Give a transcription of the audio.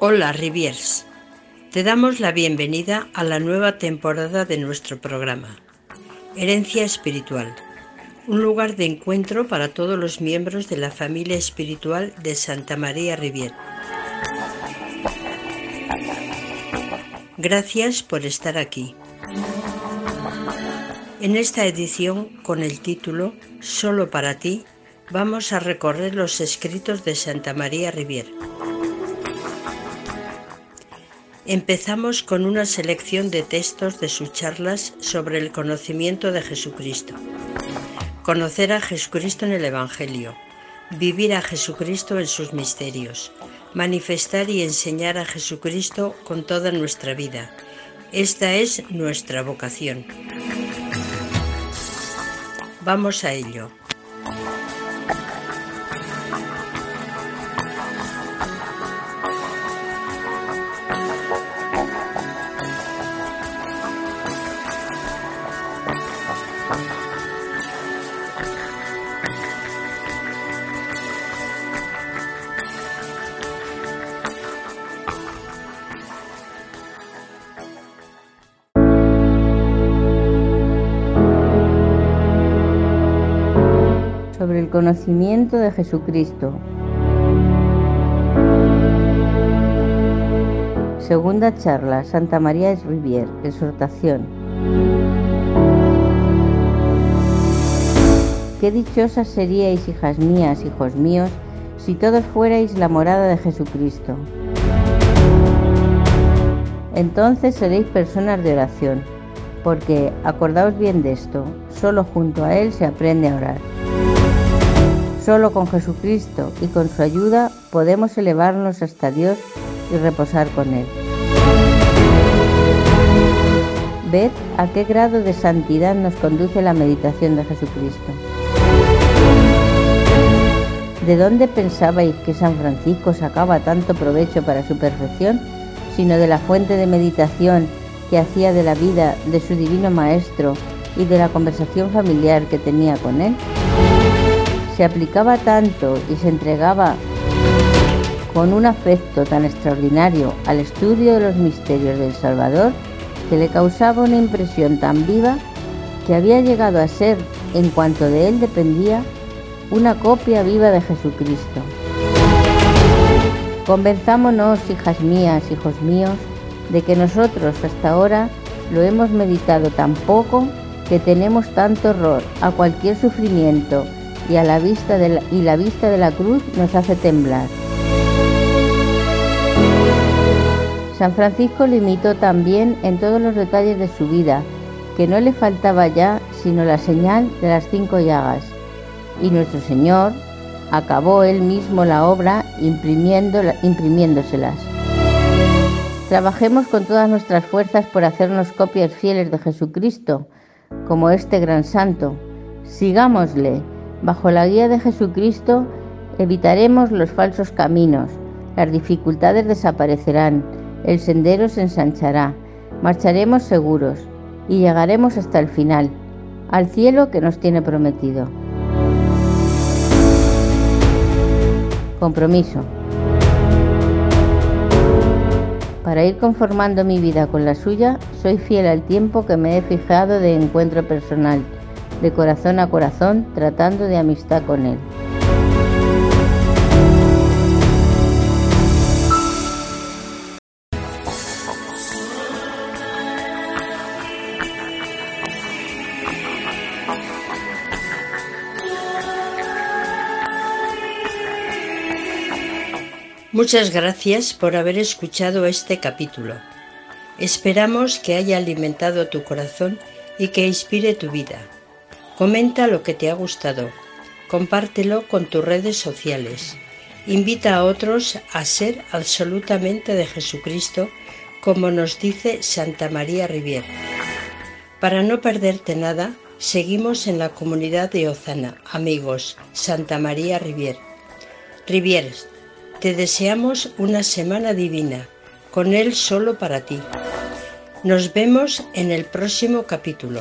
Hola Riviers, te damos la bienvenida a la nueva temporada de nuestro programa, Herencia Espiritual, un lugar de encuentro para todos los miembros de la familia espiritual de Santa María Rivier. Gracias por estar aquí. En esta edición, con el título Solo para ti, vamos a recorrer los escritos de Santa María Rivier. Empezamos con una selección de textos de sus charlas sobre el conocimiento de Jesucristo. Conocer a Jesucristo en el Evangelio, vivir a Jesucristo en sus misterios, manifestar y enseñar a Jesucristo con toda nuestra vida. Esta es nuestra vocación. Vamos a ello. Sobre el conocimiento de Jesucristo. Segunda charla, Santa María es Rivier, exhortación. Qué dichosas seríais, hijas mías, hijos míos, si todos fuerais la morada de Jesucristo. Entonces seréis personas de oración, porque, acordaos bien de esto, solo junto a Él se aprende a orar. Solo con Jesucristo y con su ayuda podemos elevarnos hasta Dios y reposar con Él. Ved a qué grado de santidad nos conduce la meditación de Jesucristo. ¿De dónde pensabais que San Francisco sacaba tanto provecho para su perfección, sino de la fuente de meditación que hacía de la vida de su divino Maestro y de la conversación familiar que tenía con él? Se aplicaba tanto y se entregaba con un afecto tan extraordinario al estudio de los misterios del Salvador que le causaba una impresión tan viva que había llegado a ser, en cuanto de él dependía, una copia viva de Jesucristo. Convenzámonos, hijas mías, hijos míos, de que nosotros hasta ahora lo hemos meditado tan poco que tenemos tanto horror a cualquier sufrimiento y, a la vista de la, y la vista de la cruz nos hace temblar. San Francisco lo imitó también en todos los detalles de su vida, que no le faltaba ya sino la señal de las cinco llagas. Y nuestro Señor acabó él mismo la obra imprimiéndoselas. Trabajemos con todas nuestras fuerzas por hacernos copias fieles de Jesucristo, como este gran santo. Sigámosle Bajo la guía de Jesucristo evitaremos los falsos caminos, las dificultades desaparecerán, el sendero se ensanchará, marcharemos seguros y llegaremos hasta el final, al cielo que nos tiene prometido. Compromiso. Para ir conformando mi vida con la suya, soy fiel al tiempo que me he fijado de encuentro personal de corazón a corazón tratando de amistad con él. Muchas gracias por haber escuchado este capítulo. Esperamos que haya alimentado tu corazón y que inspire tu vida. Comenta lo que te ha gustado. Compártelo con tus redes sociales. Invita a otros a ser absolutamente de Jesucristo, como nos dice Santa María Rivier. Para no perderte nada, seguimos en la comunidad de Ozana, amigos, Santa María Rivier. Rivier, te deseamos una semana divina, con Él solo para ti. Nos vemos en el próximo capítulo.